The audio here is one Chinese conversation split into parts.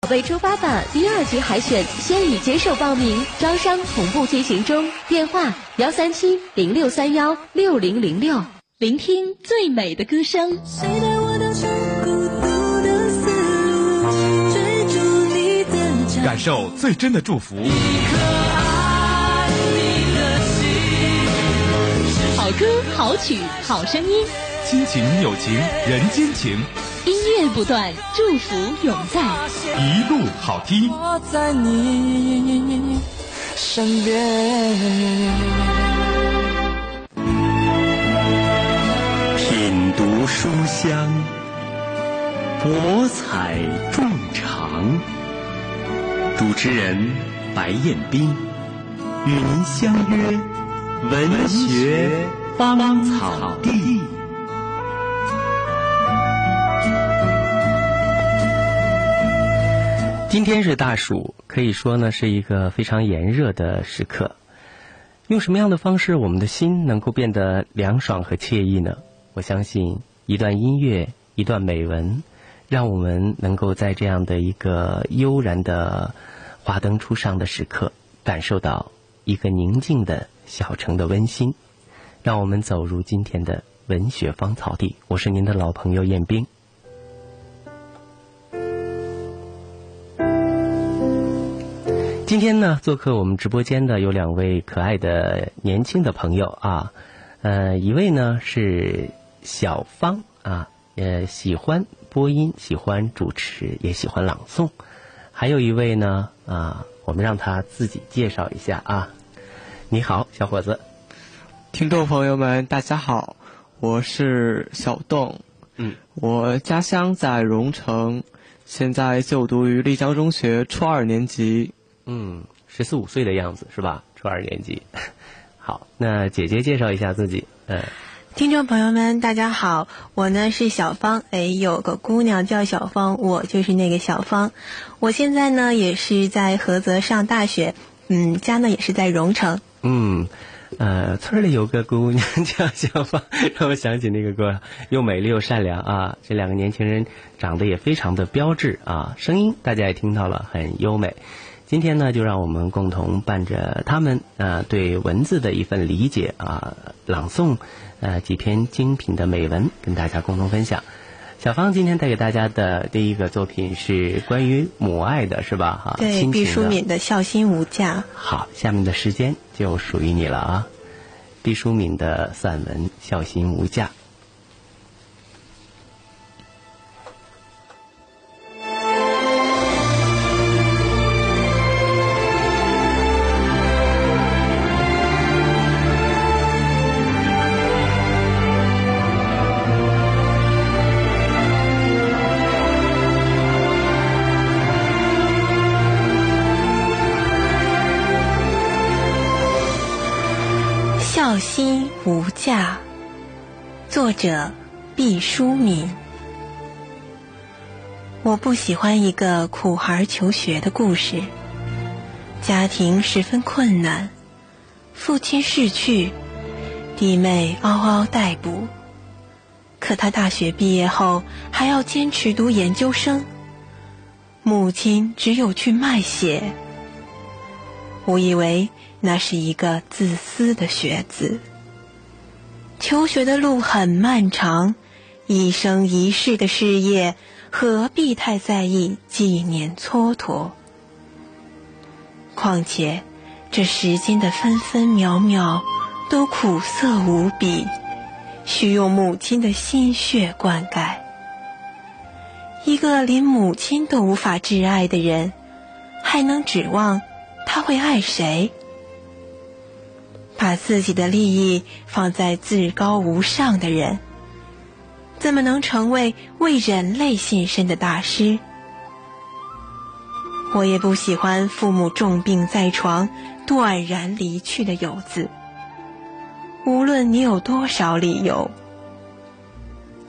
宝贝出发吧第二局海选现已接受报名，招商同步进行中。电话：幺三七零六三幺六零零六。聆听最美的歌声。谁带我荡上孤独的丝路，追逐你的感受最真的祝福。一颗爱你的心。好歌好曲好声音，亲情友情人间情。音乐不断，祝福永在，一路好听。我在你身边，品读书香，博采众长。主持人白彦斌与您相约文学芳草地。今天是大暑，可以说呢是一个非常炎热的时刻。用什么样的方式，我们的心能够变得凉爽和惬意呢？我相信一段音乐，一段美文，让我们能够在这样的一个悠然的华灯初上的时刻，感受到一个宁静的小城的温馨。让我们走入今天的文学芳草地。我是您的老朋友燕兵。今天呢，做客我们直播间的有两位可爱的年轻的朋友啊，呃，一位呢是小芳啊，呃，喜欢播音，喜欢主持，也喜欢朗诵；还有一位呢啊，我们让他自己介绍一下啊。你好，小伙子。听众朋友们，大家好，我是小栋。嗯，我家乡在荣城，现在就读于丽江中学初二年级。嗯，十四五岁的样子是吧？初二年级。好，那姐姐介绍一下自己。嗯，听众朋友们，大家好，我呢是小芳。哎，有个姑娘叫小芳，我就是那个小芳。我现在呢也是在菏泽上大学，嗯，家呢也是在荣城。嗯，呃，村里有个姑娘叫小芳，让我想起那个歌，又美丽又善良啊。这两个年轻人长得也非常的标致啊，声音大家也听到了，很优美。今天呢，就让我们共同伴着他们呃，对文字的一份理解啊，朗诵呃几篇精品的美文，跟大家共同分享。小芳今天带给大家的第一个作品是关于母爱的，是吧？哈，对，毕淑敏的《孝心无价》。好，下面的时间就属于你了啊！毕淑敏的散文《孝心无价》。喜欢一个苦孩求学的故事。家庭十分困难，父亲逝去，弟妹嗷嗷待哺。可他大学毕业后还要坚持读研究生，母亲只有去卖血。我以为。那是一个自私的学子。求学的路很漫长，一生一世的事业，何必太在意几年蹉跎？况且，这时间的分分秒秒都苦涩无比，需用母亲的心血灌溉。一个连母亲都无法挚爱的人，还能指望他会爱谁？把自己的利益放在至高无上的人，怎么能成为为人类献身的大师？我也不喜欢父母重病在床、断然离去的游子。无论你有多少理由，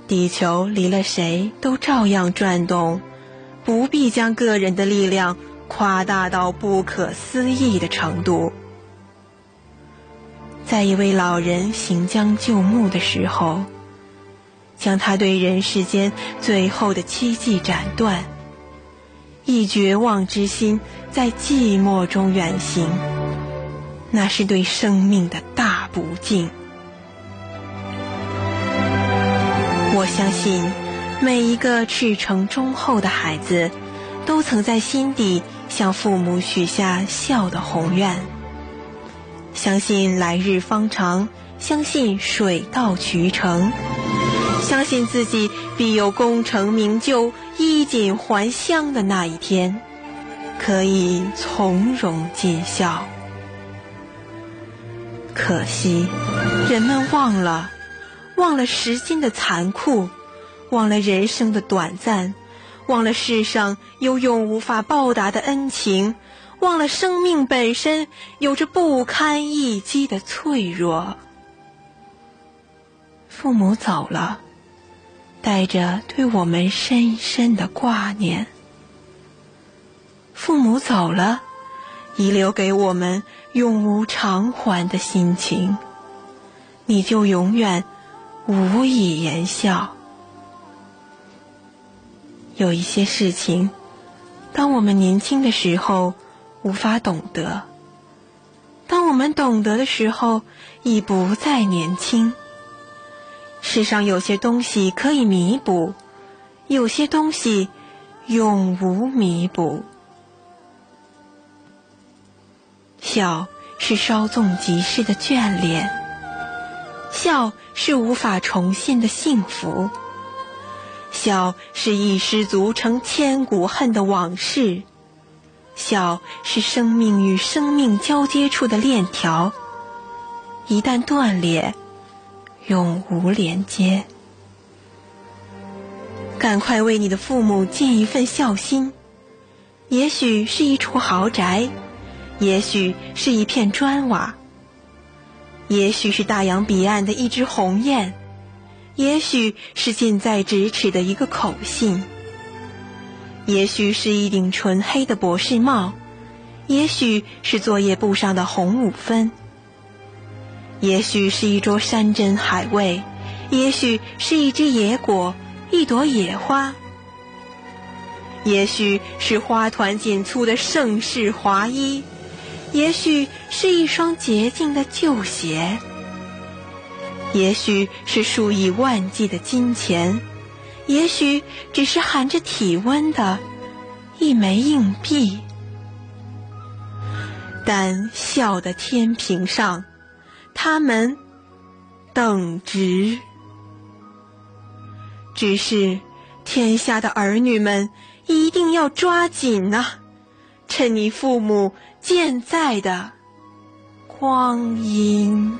地球离了谁都照样转动，不必将个人的力量夸大到不可思议的程度。在一位老人行将就木的时候，将他对人世间最后的希冀斩断，以绝望之心在寂寞中远行，那是对生命的大不敬。我相信，每一个赤诚忠厚的孩子，都曾在心底向父母许下孝的宏愿。相信来日方长，相信水到渠成，相信自己必有功成名就、衣锦还乡的那一天，可以从容尽孝。可惜，人们忘了。忘了时间的残酷，忘了人生的短暂，忘了世上有永无法报答的恩情，忘了生命本身有着不堪一击的脆弱。父母走了，带着对我们深深的挂念。父母走了，遗留给我们永无偿还的心情。你就永远。无以言笑。有一些事情，当我们年轻的时候无法懂得；当我们懂得的时候，已不再年轻。世上有些东西可以弥补，有些东西永无弥补。笑是稍纵即逝的眷恋，笑。是无法重现的幸福，笑是一失足成千古恨的往事，笑是生命与生命交接处的链条，一旦断裂，永无连接。赶快为你的父母尽一份孝心，也许是一处豪宅，也许是一片砖瓦。也许是大洋彼岸的一只鸿雁，也许是近在咫尺的一个口信，也许是一顶纯黑的博士帽，也许是作业簿上的红五分，也许是一桌山珍海味，也许是一只野果，一朵野花，也许是花团锦簇的盛世华衣。也许是一双洁净的旧鞋，也许是数以万计的金钱，也许只是含着体温的一枚硬币。但笑的天平上，他们等值。只是天下的儿女们一定要抓紧呐，趁你父母。健在的光阴。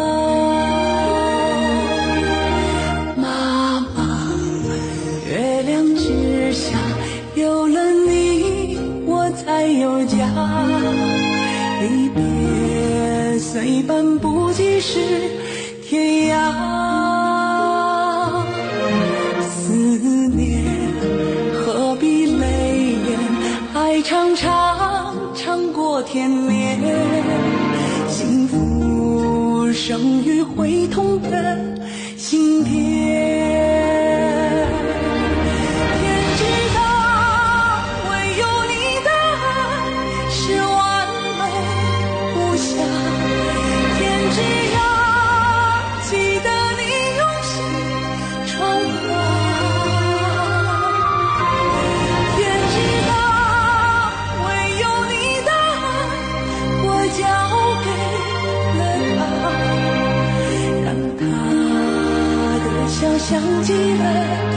不及是天涯，思念何必泪眼？爱长长，长过天年，幸福生于会痛的心田。想起了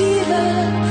记了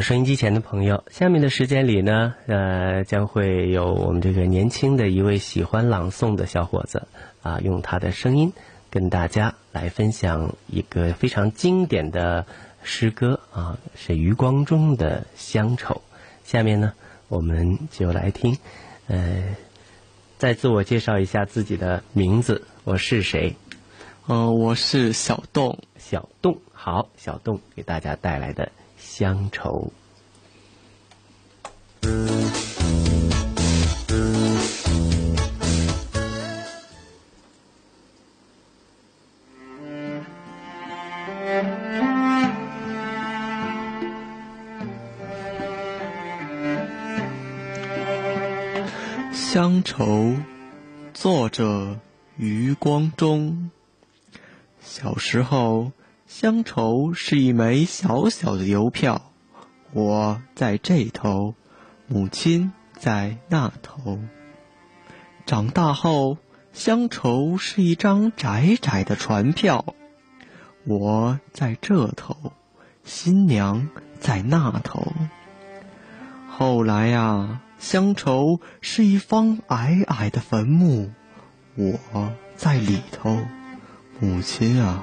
好，收音机前的朋友，下面的时间里呢，呃，将会有我们这个年轻的一位喜欢朗诵的小伙子啊，用他的声音跟大家来分享一个非常经典的诗歌啊，是余光中的《乡愁》。下面呢，我们就来听，呃，再自我介绍一下自己的名字，我是谁？呃，我是小栋，小栋。好，小栋给大家带来的《乡愁》。乡愁，作者余光中。小时候，乡愁是一枚小小的邮票，我在这头，母亲在那头。长大后，乡愁是一张窄窄的船票，我在这头，新娘在那头。后来呀、乡愁是一方矮矮的坟墓，我在里头，母亲啊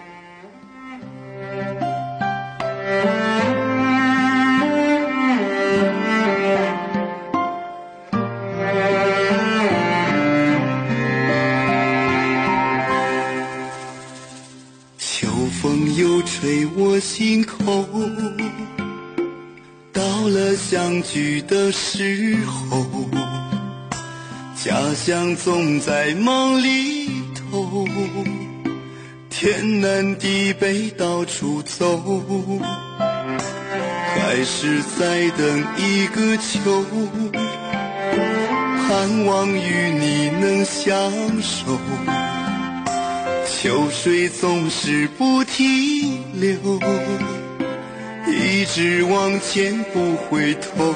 在我心口，到了相聚的时候，家乡总在梦里头，天南地北到处走，还是在等一个秋，盼望与你能相守。秋水总是不停流，一直往前不回头。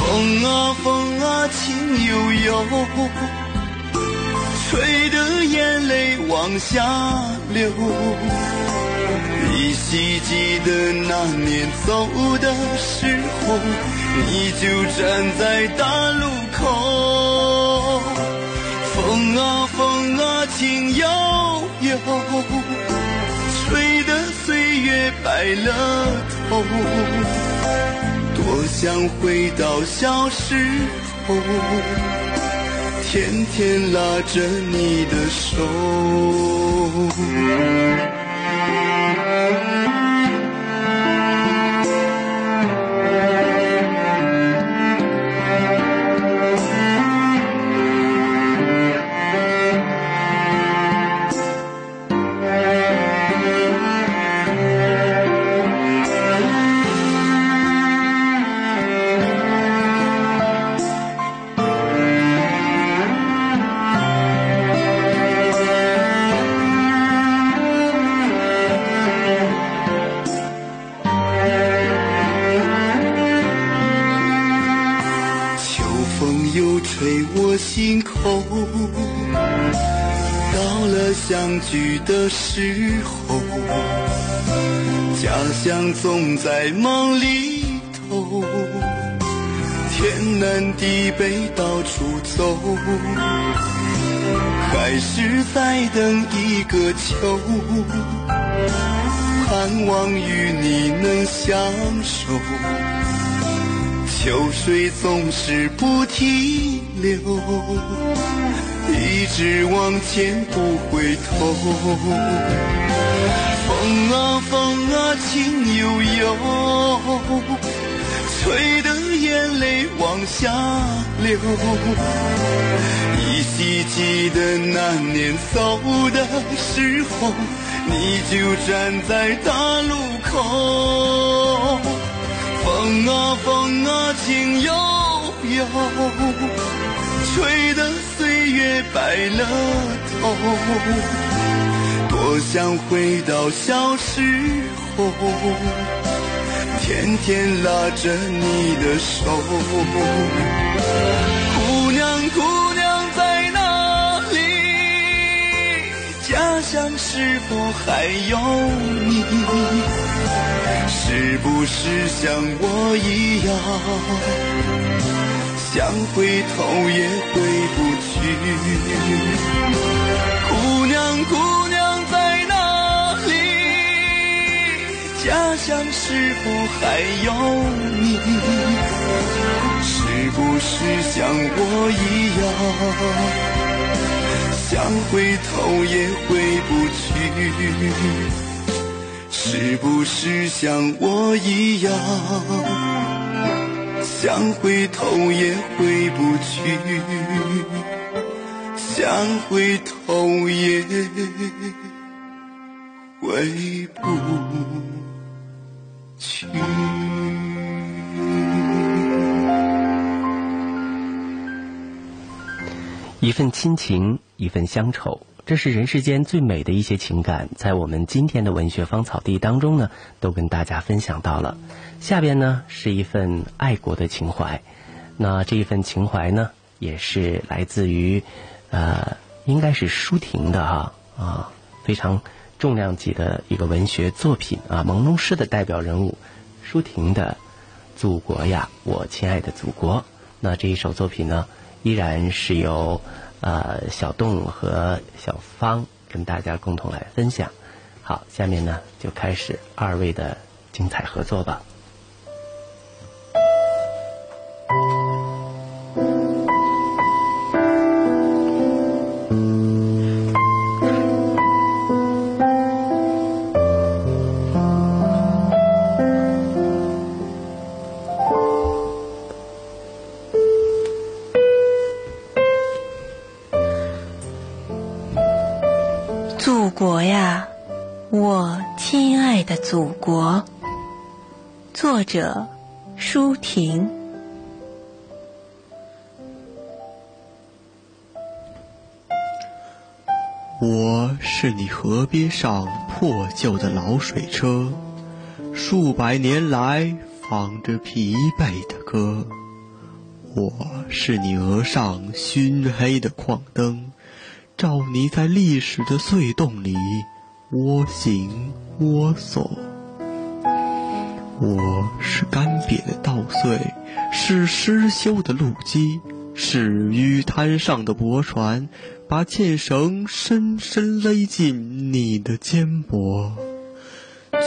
风啊风啊，情悠悠，吹得眼泪往下流。依稀记得那年走的时候，你就站在大路口。风啊风啊，情悠悠，月白了头。多想回到小时候，天天拉着你的手。的时候，家乡总在梦里头，天南地北到处走，还是在等一个秋，盼望与你能相守。秋水总是不停留，一直往前不回头。风啊风啊，情悠悠，吹得眼泪往下流。依稀记得那年走的时候，你就站在大路口。风啊风啊，情悠悠，吹得岁月白了头。多想回到小时候，天天拉着你的手。姑娘姑娘在哪里？家乡是否还有你？是不是像我一样，想回头也回不去？姑娘，姑娘在哪里？家乡是否还有你？是不是像我一样，想回头也回不去？是不是像我一样，想回头也回不去，想回头也回不去。一份亲情，一份乡愁，这是人世间最美的一些情感，在我们今天的文学芳草地当中呢，都跟大家分享到了。下边呢是一份爱国的情怀，那这一份情怀呢，也是来自于，呃，应该是舒婷的哈啊，非常重量级的一个文学作品啊，朦胧诗的代表人物，舒婷的《祖国呀，我亲爱的祖国》。那这一首作品呢？依然是由呃小栋和小芳跟大家共同来分享。好，下面呢就开始二位的精彩合作吧。我亲爱的祖国。作者：舒婷。我是你河边上破旧的老水车，数百年来放着疲惫的歌。我是你额上熏黑的矿灯，照你在历史的隧洞里蜗行蜗索。我是干瘪的稻穗，是失修的路基，是淤滩上的驳船，把纤绳深深勒进你的肩膊。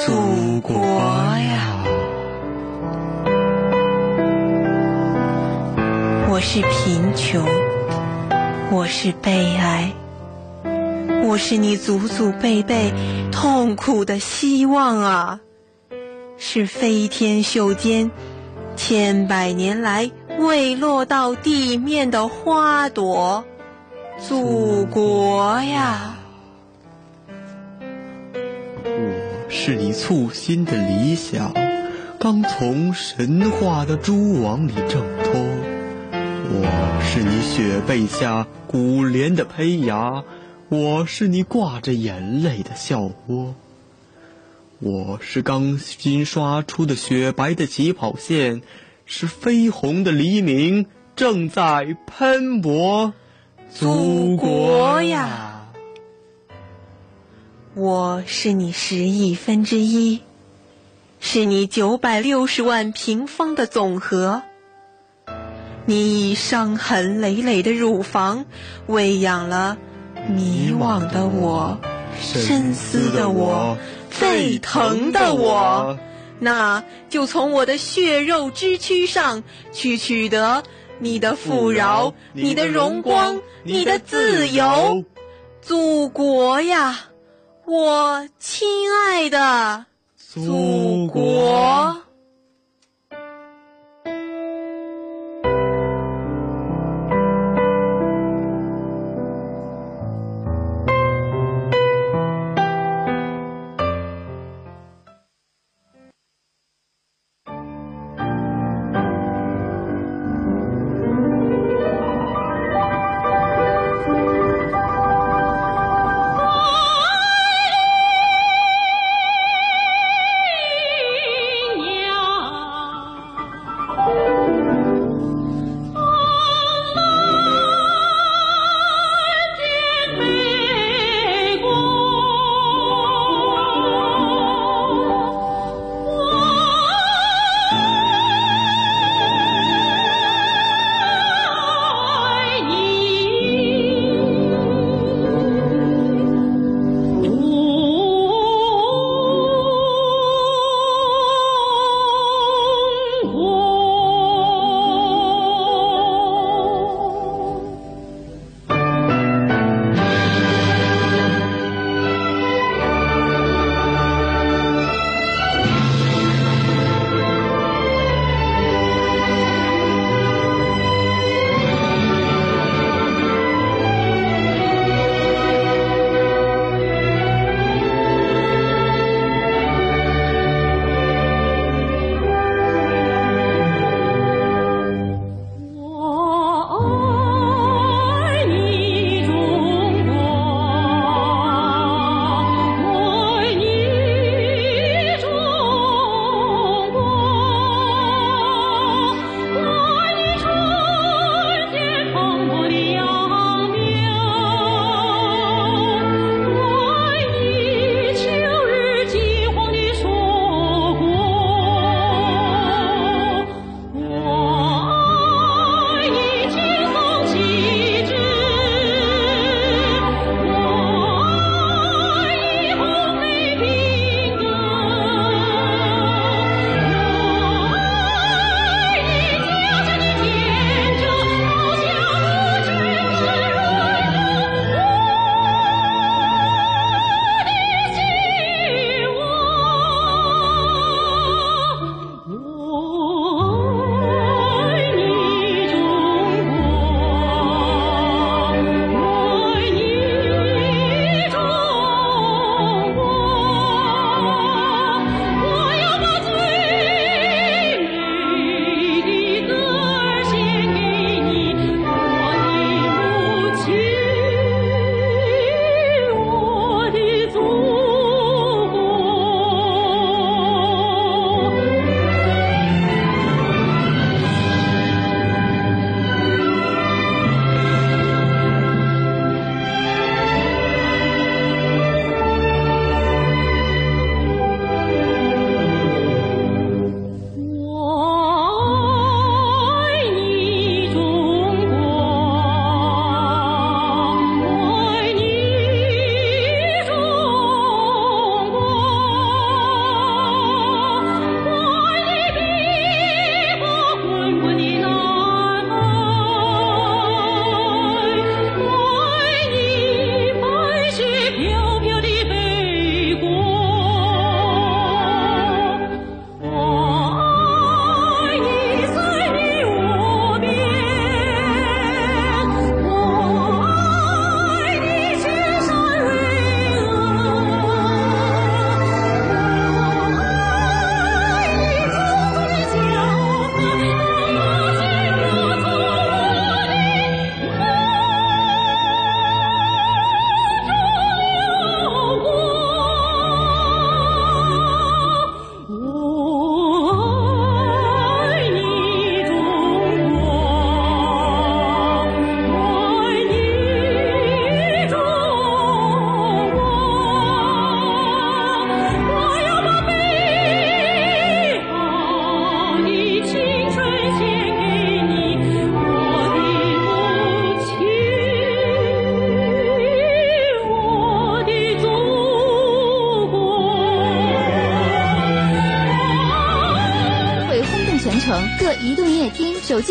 祖国呀！我是贫穷，我是悲哀，我是你祖祖辈辈痛苦的希望啊！是飞天袖间千百年来未落到地面的花朵，祖国呀！我是你簇新的理想，刚从神话的蛛网里挣脱。我是你雪被下古莲的胚芽，我是你挂着眼泪的笑窝。我是刚新刷出的雪白的起跑线，是绯红的黎明正在喷薄。祖国呀！我是你十亿分之一，是你九百六十万平方的总和。你以伤痕累累的乳房喂养了迷惘的我、深思的我。沸腾的我，那就从我的血肉之躯上去取得你的富饶、你的荣光、你的自由，祖国呀，我亲爱的祖国。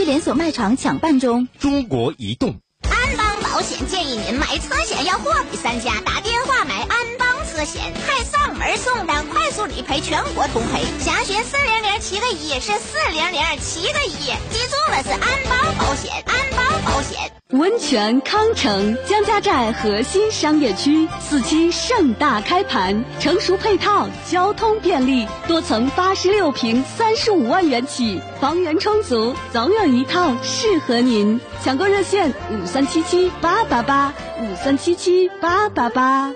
厅、手机连锁卖场抢办中。中国移动。安邦保险建议您买车险要货比三家，打电话买安险，还上门送单，快速理赔，全国通赔。详询四零零七个一，是四零零七个一，记住了是安邦保险，安邦保险。温泉康城江家寨核心商业区四期盛大开盘，成熟配套，交通便利，多层八十六平，三十五万元起，房源充足，总有一套适合您。抢购热线五三七七八八八五三七七八八八。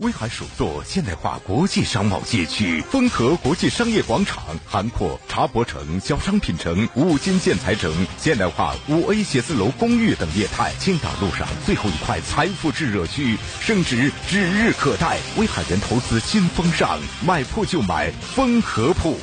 威海首座现代化国际商贸街区——丰和国际商业广场，涵括茶博城、小商品城、五金建材城、现代化五 A 写字楼公寓等业态。青岛路上最后一块财富制热区，升值指日可待。威海人投资新风尚，买铺就买丰和铺。